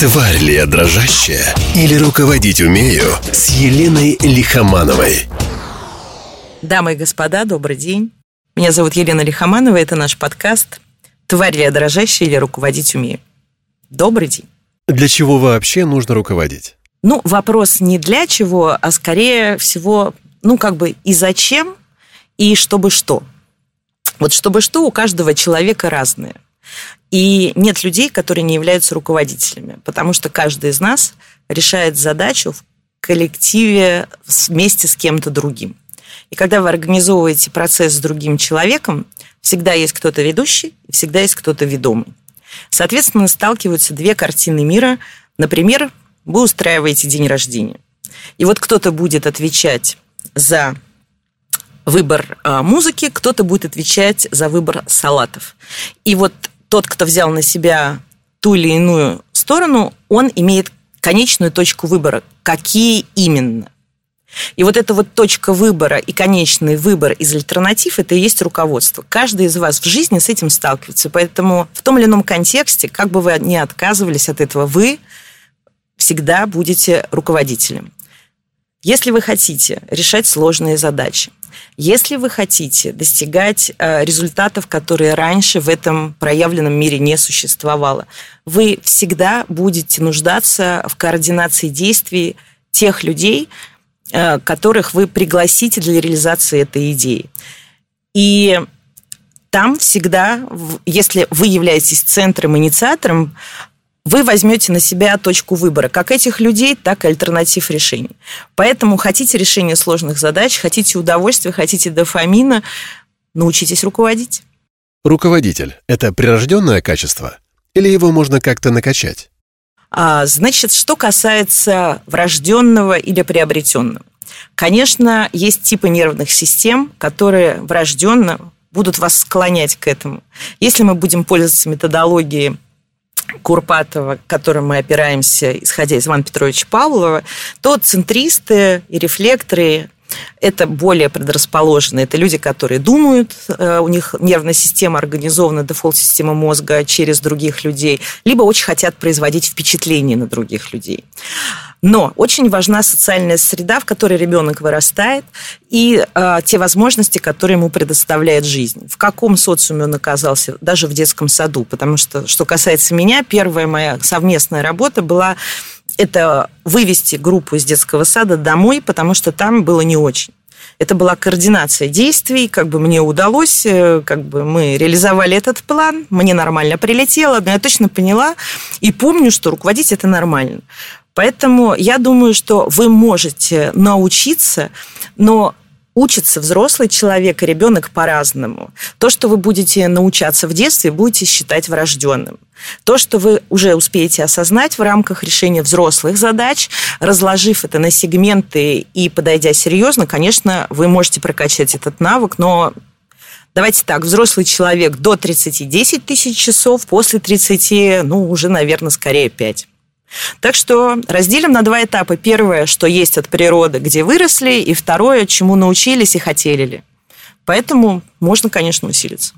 Тварь ли я дрожащая или руководить умею с Еленой Лихомановой? Дамы и господа, добрый день. Меня зовут Елена Лихоманова, это наш подкаст «Тварь ли я дрожащая или руководить умею?» Добрый день. Для чего вообще нужно руководить? Ну, вопрос не для чего, а скорее всего, ну, как бы и зачем, и чтобы что. Вот чтобы что у каждого человека разное – и нет людей, которые не являются руководителями, потому что каждый из нас решает задачу в коллективе вместе с кем-то другим. И когда вы организовываете процесс с другим человеком, всегда есть кто-то ведущий, всегда есть кто-то ведомый. Соответственно, сталкиваются две картины мира. Например, вы устраиваете день рождения. И вот кто-то будет отвечать за выбор а, музыки, кто-то будет отвечать за выбор салатов. И вот тот, кто взял на себя ту или иную сторону, он имеет конечную точку выбора. Какие именно? И вот эта вот точка выбора и конечный выбор из альтернатив – это и есть руководство. Каждый из вас в жизни с этим сталкивается. Поэтому в том или ином контексте, как бы вы ни отказывались от этого, вы всегда будете руководителем. Если вы хотите решать сложные задачи, если вы хотите достигать э, результатов, которые раньше в этом проявленном мире не существовало, вы всегда будете нуждаться в координации действий тех людей, э, которых вы пригласите для реализации этой идеи. И там всегда, если вы являетесь центром, инициатором, вы возьмете на себя точку выбора как этих людей, так и альтернатив решений. Поэтому хотите решения сложных задач, хотите удовольствия, хотите дофамина, научитесь руководить. Руководитель – это прирожденное качество или его можно как-то накачать? А, значит, что касается врожденного или приобретенного. Конечно, есть типы нервных систем, которые врожденно будут вас склонять к этому. Если мы будем пользоваться методологией Курпатова, к которым мы опираемся, исходя из Ивана Петровича Павлова, то центристы и рефлекторы это более предрасположенные. Это люди, которые думают, э, у них нервная система организована, дефолт-система мозга через других людей, либо очень хотят производить впечатление на других людей. Но очень важна социальная среда, в которой ребенок вырастает, и э, те возможности, которые ему предоставляет жизнь. В каком социуме он оказался, даже в детском саду. Потому что, что касается меня, первая моя совместная работа была это вывести группу из детского сада домой, потому что там было не очень. Это была координация действий, как бы мне удалось, э, как бы мы реализовали этот план, мне нормально прилетело, но я точно поняла и помню, что руководить это нормально. Поэтому я думаю, что вы можете научиться, но учится взрослый человек и ребенок по-разному. То, что вы будете научаться в детстве, будете считать врожденным. То, что вы уже успеете осознать в рамках решения взрослых задач, разложив это на сегменты и подойдя серьезно, конечно, вы можете прокачать этот навык, но Давайте так, взрослый человек до 30 – 10 тысяч часов, после 30, ну, уже, наверное, скорее 5. Так что разделим на два этапа. Первое, что есть от природы, где выросли, и второе, чему научились и хотели ли. Поэтому можно, конечно, усилиться.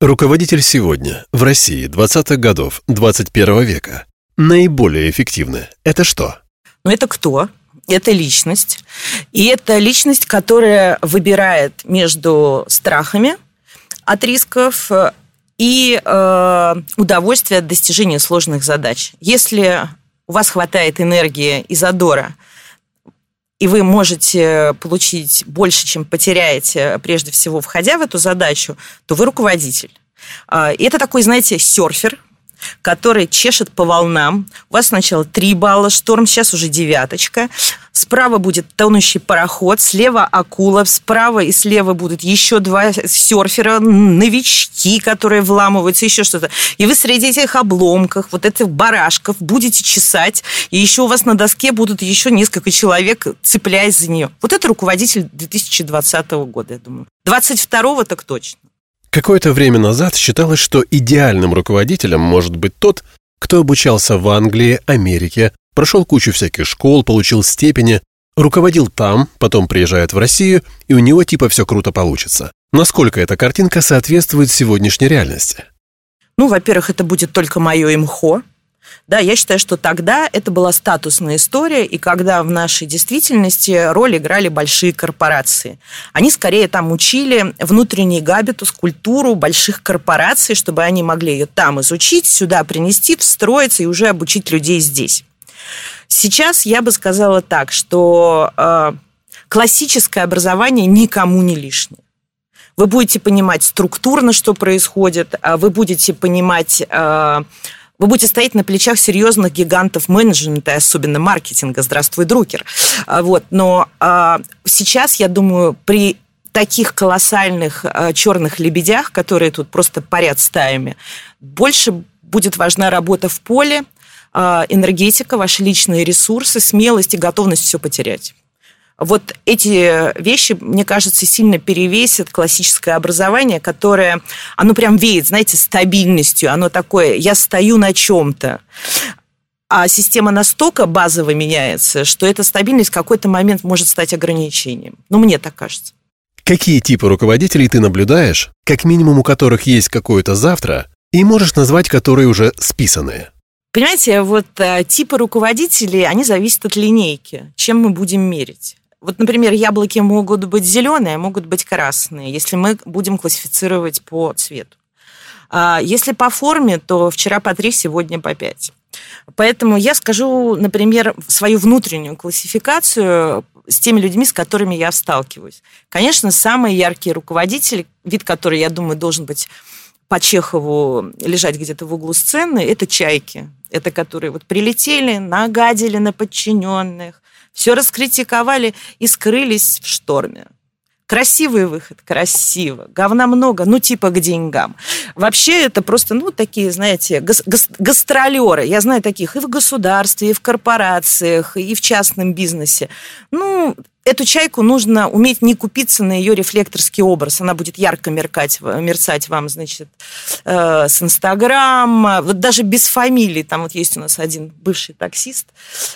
Руководитель сегодня, в России 20-х годов 21 века, наиболее эффективны – это что? Ну, это кто? Это личность. И это личность, которая выбирает между страхами от рисков и э, удовольствие от достижения сложных задач. Если у вас хватает энергии и задора, и вы можете получить больше, чем потеряете, прежде всего, входя в эту задачу, то вы руководитель. А, и это такой, знаете, серфер, который чешет по волнам. У вас сначала 3 балла шторм, сейчас уже девяточка. Справа будет тонущий пароход, слева акула, справа и слева будут еще два серфера, новички, которые вламываются, еще что-то. И вы среди этих обломков, вот этих барашков будете чесать, и еще у вас на доске будут еще несколько человек, цепляясь за нее. Вот это руководитель 2020 года, я думаю. 22-го так точно. Какое-то время назад считалось, что идеальным руководителем может быть тот, кто обучался в Англии, Америке, прошел кучу всяких школ, получил степени, руководил там, потом приезжает в Россию, и у него типа все круто получится. Насколько эта картинка соответствует сегодняшней реальности? Ну, во-первых, это будет только мое имхо, Да, я считаю, что тогда это была статусная история, и когда в нашей действительности роль играли большие корпорации. Они скорее там учили внутренний габитус, культуру больших корпораций, чтобы они могли ее там изучить, сюда принести, встроиться и уже обучить людей здесь. Сейчас я бы сказала так, что э, классическое образование никому не лишнее. Вы будете понимать структурно, что происходит, а вы будете понимать э, вы будете стоять на плечах серьезных гигантов менеджмента, особенно маркетинга. Здравствуй, Друкер. А, вот. Но а, сейчас, я думаю, при таких колоссальных а, черных лебедях, которые тут просто парят стаями, больше будет важна работа в поле, а, энергетика, ваши личные ресурсы, смелость и готовность все потерять. Вот эти вещи, мне кажется, сильно перевесят классическое образование, которое, оно прям веет, знаете, стабильностью. Оно такое, я стою на чем-то. А система настолько базово меняется, что эта стабильность в какой-то момент может стать ограничением. Ну, мне так кажется. Какие типы руководителей ты наблюдаешь, как минимум у которых есть какое-то завтра, и можешь назвать которые уже списанные? Понимаете, вот э, типы руководителей, они зависят от линейки, чем мы будем мерить. Вот, например, яблоки могут быть зеленые, а могут быть красные, если мы будем классифицировать по цвету. А если по форме, то вчера по три, сегодня по пять. Поэтому я скажу, например, свою внутреннюю классификацию с теми людьми, с которыми я сталкиваюсь. Конечно, самый яркий руководитель, вид который, я думаю, должен быть по Чехову лежать где-то в углу сцены, это чайки. Это которые вот прилетели, нагадили на подчиненных, все раскритиковали и скрылись в шторме. Красивый выход, красиво. Говна много, ну, типа к деньгам. Вообще это просто, ну, такие, знаете, гас- гас- гастролеры. Я знаю таких и в государстве, и в корпорациях, и в частном бизнесе. Ну, эту чайку нужно уметь не купиться на ее рефлекторский образ. Она будет ярко меркать, мерцать вам, значит, э, с Инстаграма. Вот даже без фамилии. Там вот есть у нас один бывший таксист.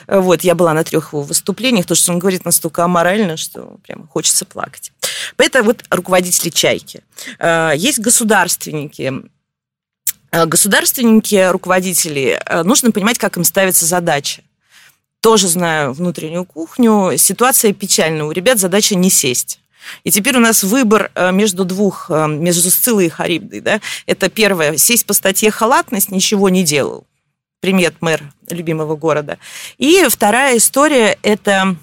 Вот, я была на трех его выступлениях, то, что он говорит настолько аморально, что прям хочется плакать. Это вот руководители чайки. Э, есть государственники, э, государственники, руководители, э, нужно понимать, как им ставится задача тоже знаю внутреннюю кухню. Ситуация печальная. У ребят задача не сесть. И теперь у нас выбор э, между двух, э, между Сциллой и Харибдой. Да? Это первое, сесть по статье халатность, ничего не делал. Примет мэр любимого города. И вторая история – это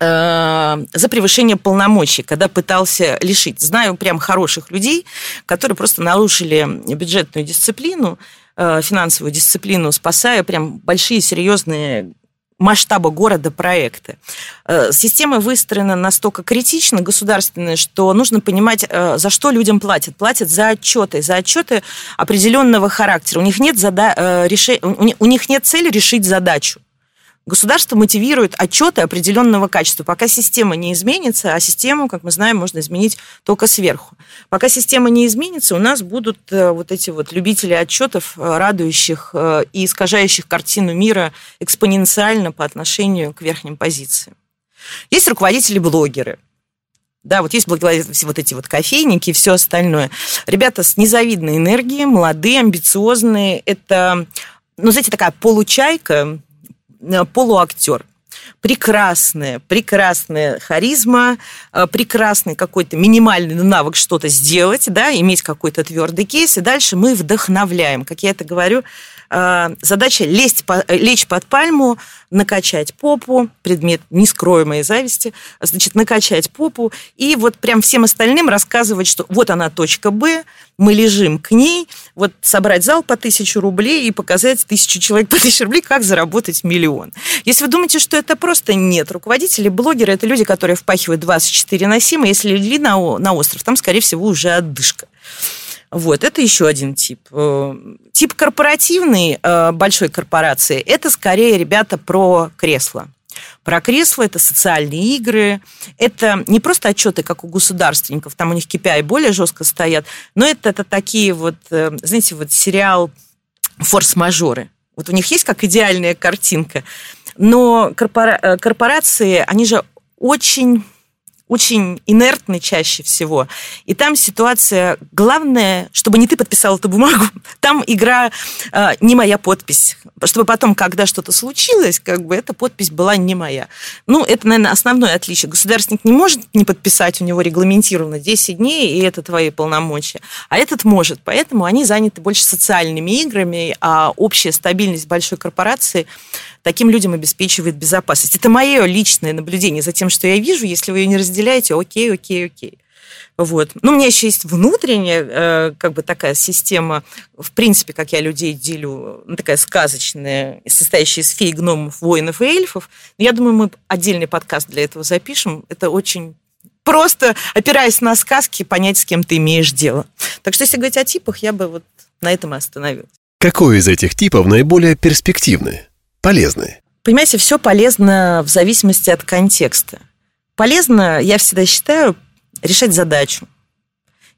э, за превышение полномочий, когда пытался лишить. Знаю прям хороших людей, которые просто нарушили бюджетную дисциплину, финансовую дисциплину, спасая прям большие серьезные масштаба города проекты. Э, система выстроена настолько критично, государственная, что нужно понимать, э, за что людям платят. Платят за отчеты, за отчеты определенного характера. У них нет, зада... Э, реш... у них нет цели решить задачу. Государство мотивирует отчеты определенного качества. Пока система не изменится, а систему, как мы знаем, можно изменить только сверху. Пока система не изменится, у нас будут э, вот эти вот любители отчетов, э, радующих э, и искажающих картину мира экспоненциально по отношению к верхним позициям. Есть руководители-блогеры. Да, вот есть благодаря вот эти вот кофейники и все остальное. Ребята с незавидной энергией, молодые, амбициозные. Это, ну, знаете, такая получайка, полуактер. Прекрасная, прекрасная харизма, э, прекрасный какой-то минимальный навык что-то сделать, да, иметь какой-то твердый кейс, и дальше мы вдохновляем. Как я это говорю, э, задача лезть, лечь под пальму, накачать попу, предмет нескроемой зависти, значит, накачать попу, и вот прям всем остальным рассказывать, что вот она точка Б, мы лежим к ней, вот собрать зал по тысячу рублей и показать тысячу человек по тысяче рублей, как заработать миллион. Если вы думаете, что это просто нет, руководители, блогеры – это люди, которые впахивают 24 на 7, и если легли на, на остров, там, скорее всего, уже отдышка. Вот, это еще один тип. Э, тип корпоративный э, большой корпорации – это скорее, ребята, про кресло. Про кресло это социальные игры, это не просто отчеты, как у государственников, там у них KPI более жестко стоят, но это, это такие вот, э, знаете, вот сериал «Форс-мажоры». Вот у них есть как идеальная картинка, но корпора- корпорации, они же очень очень инертный чаще всего. И там ситуация, главное, чтобы не ты подписал эту бумагу, там игра э, не моя подпись, чтобы потом, когда что-то случилось, как бы эта подпись была не моя. Ну, это, наверное, основное отличие. Государственник не может не подписать, у него регламентировано 10 дней, и это твои полномочия. А этот может, поэтому они заняты больше социальными играми, а общая стабильность большой корпорации таким людям обеспечивает безопасность. Это мое личное наблюдение за тем, что я вижу. Если вы ее не разделяете, окей, окей, окей. Вот. Ну, у меня еще есть внутренняя, э, как бы такая система, в принципе, как я людей делю, ну, такая сказочная, состоящая из фей, гномов, воинов и эльфов. Я думаю, мы отдельный подкаст для этого запишем. Это очень просто, опираясь на сказки, понять, с кем ты имеешь дело. Так что, если говорить о типах, я бы вот на этом и остановилась. Какой из этих типов наиболее перспективный? Полезны? Понимаете, все полезно в зависимости от контекста. Полезно, я всегда считаю, решать задачу.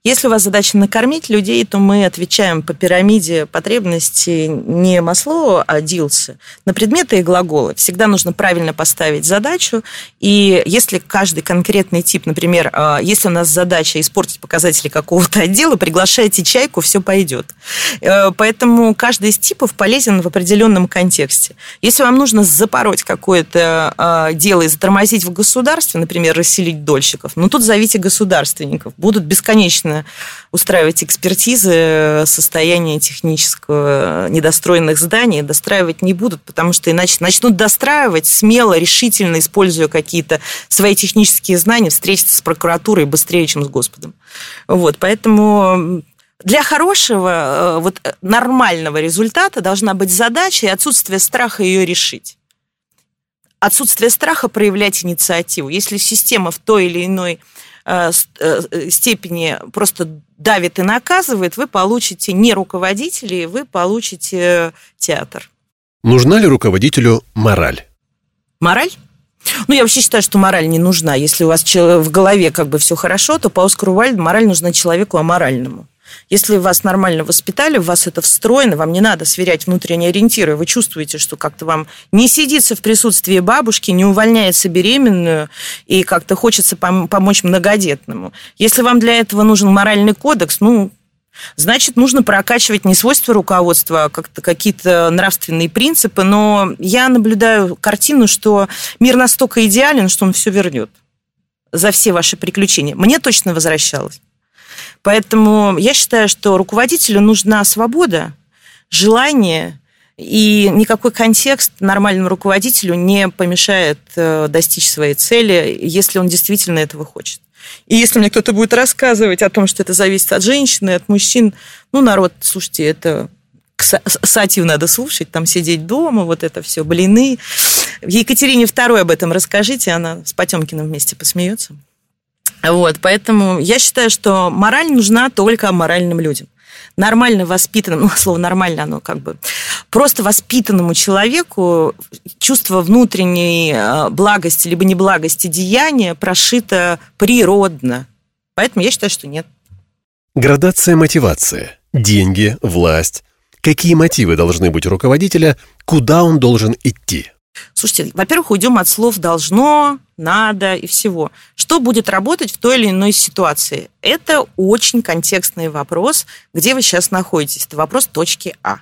Если у вас задача накормить людей, то мы отвечаем по пирамиде потребностей не Маслоу, а Дилса на предметы и глаголы. Всегда нужно правильно поставить задачу. И если каждый конкретный тип, например, а, если у нас задача испортить показатели какого-то отдела, приглашайте чайку, все пойдет. Э, поэтому каждый из типов полезен в определенном контексте. Если вам нужно запороть какое-то а, дело и затормозить в государстве, например, расселить дольщиков, ну тут зовите государственников. Будут бесконечно бесконечно устраивать экспертизы состояния технического недостроенных зданий, достраивать не будут, потому что иначе начнут достраивать смело, решительно, используя какие-то свои технические знания, встретиться с прокуратурой быстрее, чем с Господом. Вот, поэтому для хорошего, э, вот нормального результата должна быть задача и отсутствие страха ее решить отсутствие страха проявлять инициативу. Если система в той или иной Э, э, степени просто давит и наказывает, вы получите не руководителей, вы получите театр. Нужна ли руководителю мораль? Мораль? Ну, я вообще считаю, что мораль не нужна. Если у вас в голове как бы все хорошо, то по Оскару Вальду мораль нужна человеку аморальному. Если вас нормально воспитали, в вас это встроено, вам не надо сверять внутренние ориентиры, вы чувствуете, что как-то вам не сидится в присутствии бабушки, не увольняется беременную, и как-то хочется помочь многодетному. Если вам для этого нужен моральный кодекс, ну, Значит, нужно прокачивать не свойства руководства, а как-то какие-то нравственные принципы. Но я наблюдаю картину, что мир настолько идеален, что он все вернет за все ваши приключения. Мне точно возвращалось. Поэтому я считаю, что руководителю нужна свобода, желание, и никакой контекст нормальному руководителю не помешает э, достичь своей цели, если он действительно этого хочет. И если мне кто-то будет рассказывать о том, что это зависит от женщины, от мужчин, ну, народ, слушайте, это Сатью надо слушать, там сидеть дома, вот это все, блины. Екатерине II об этом расскажите, она с Потемкиным вместе посмеется. Вот, поэтому я считаю, что мораль нужна только моральным людям. Нормально воспитанному, ну, слово нормально, оно как бы просто воспитанному человеку чувство внутренней э, благости либо неблагости деяния прошито природно. Поэтому я считаю, что нет. Градация мотивации. Деньги, власть. Какие мотивы должны быть у руководителя, куда он должен идти? Слушайте, во-первых, уйдем от слов «должно», «надо» и всего. Что будет работать в той или иной ситуации? Это очень контекстный вопрос, где вы сейчас находитесь. Это вопрос точки А.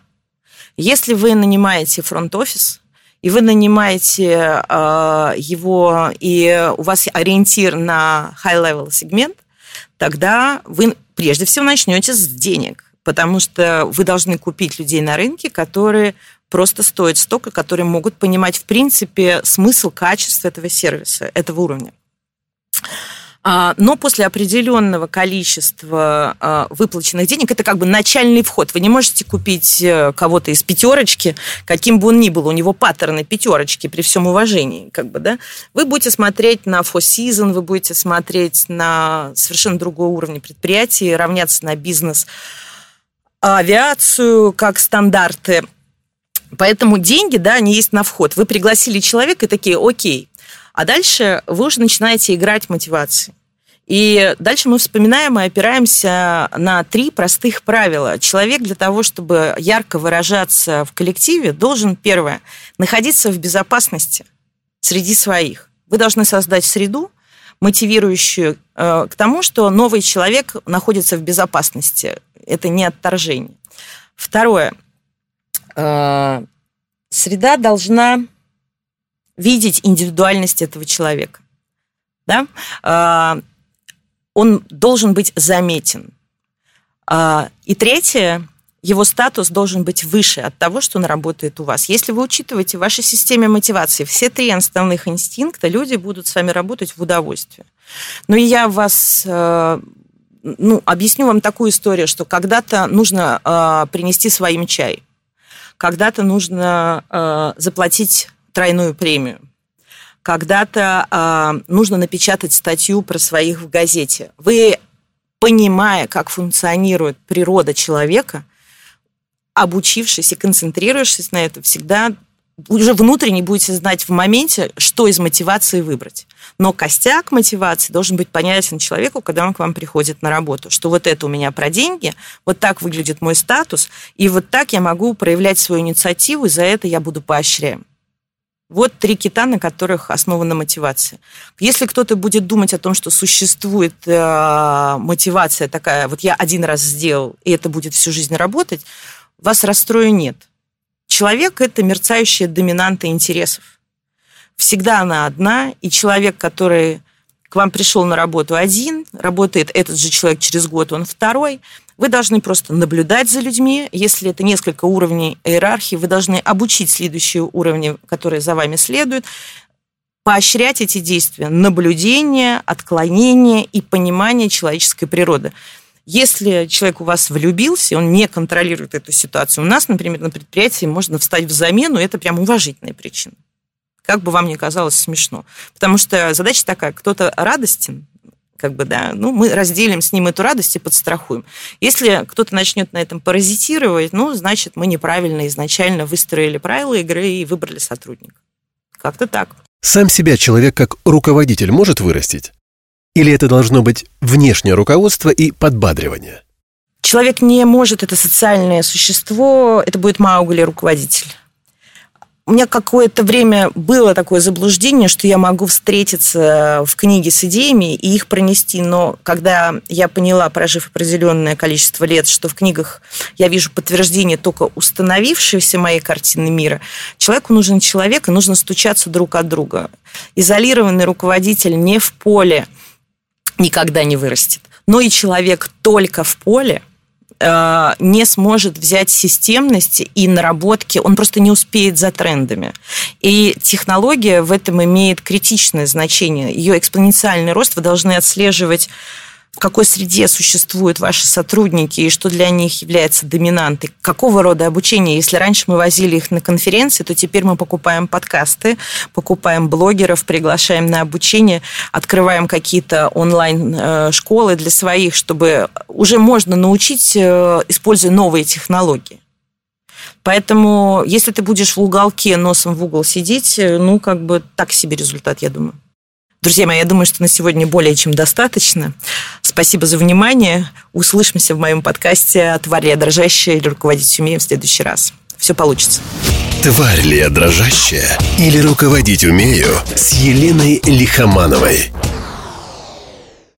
Если вы нанимаете фронт-офис, и вы нанимаете э, его, и у вас ориентир на high-level сегмент, тогда вы прежде всего начнете с денег, потому что вы должны купить людей на рынке, которые просто стоят столько, которые могут понимать, в принципе, смысл, качество этого сервиса, этого уровня. А, но после определенного количества а, выплаченных денег это как бы начальный вход. Вы не можете купить э, кого-то из пятерочки, каким бы он ни был, у него паттерны пятерочки при всем уважении, как бы, да. Вы будете смотреть на Four Season, вы будете смотреть на совершенно другой уровень предприятий, равняться на бизнес, авиацию как стандарты Поэтому деньги, да, они есть на вход. Вы пригласили человека и такие, окей. А дальше вы уже начинаете играть мотивации. И дальше мы вспоминаем и опираемся на три простых правила. Человек для того, чтобы ярко выражаться в коллективе, должен, первое, находиться в безопасности среди своих. Вы должны создать среду, мотивирующую к тому, что новый человек находится в безопасности. Это не отторжение. Второе. Среда должна видеть индивидуальность этого человека. Да? Он должен быть заметен. И третье, его статус должен быть выше от того, что он работает у вас. Если вы учитываете в вашей системе мотивации все три основных инстинкта, люди будут с вами работать в удовольствие. Но я вас э, ну, объясню вам такую историю, что когда-то нужно э, принести своим чай, когда-то нужно э, заплатить тройную премию, когда-то нужно напечатать статью про своих в газете. Вы понимая, как функционирует природа человека, обучившись и концентрируешься на это, всегда уже внутренне будете знать в моменте, что из мотивации выбрать. Но костяк мотивации должен быть понятен человеку, когда он к вам приходит на работу, что вот это у меня про деньги, вот так выглядит мой статус, и вот так я могу проявлять свою инициативу, и за это я буду поощряем. Вот три кита, на которых основана мотивация. Если кто-то будет думать о том, что существует э, мотивация такая, вот я один раз сделал, и это будет всю жизнь работать, вас расстрою нет. Человек – это мерцающая доминанта интересов. Всегда она одна, и человек, который к вам пришел на работу один, работает этот же человек через год, он второй – вы должны просто наблюдать за людьми. Если это несколько уровней иерархии, вы должны обучить следующие уровни, которые за вами следуют, поощрять эти действия, наблюдение, отклонение и понимание человеческой природы. Если человек у вас влюбился, он не контролирует эту ситуацию. У нас, например, на предприятии можно встать в замену, это прям уважительная причина. Как бы вам ни казалось смешно. Потому что задача такая, кто-то радостен, как бы, да, ну, мы разделим с ним эту радость и подстрахуем. Если кто-то начнет на этом паразитировать, ну, значит, мы неправильно изначально выстроили правила игры и выбрали сотрудника. Как-то так. Сам себя человек как руководитель может вырастить? Или это должно быть внешнее руководство и подбадривание? Человек не может, это социальное существо, это будет Маугли руководитель у меня какое-то время было такое заблуждение, что я могу встретиться в книге с идеями и их пронести, но когда я поняла, прожив определенное количество лет, что в книгах я вижу подтверждение только установившейся моей картины мира, человеку нужен человек, и нужно стучаться друг от друга. Изолированный руководитель не в поле никогда не вырастет, но и человек только в поле – Э, не сможет взять системность и наработки, он просто не успеет за трендами. И технология в этом имеет критичное значение. Ее экспоненциальный рост вы должны отслеживать в какой среде существуют ваши сотрудники и что для них является доминантой, какого рода обучение. Если раньше мы возили их на конференции, то теперь мы покупаем подкасты, покупаем блогеров, приглашаем на обучение, открываем какие-то онлайн-школы для своих, чтобы уже можно научить, э, используя новые технологии. Поэтому, если ты будешь в уголке носом в угол сидеть, э, ну, как бы так себе результат, я думаю. Друзья мои, я думаю, что на сегодня более чем достаточно. Спасибо за внимание. Услышимся в моем подкасте «Тварь ли я дрожащая» или «Руководить умею» в следующий раз. Все получится. «Тварь ли я дрожащая» или «Руководить умею» с Еленой Лихомановой.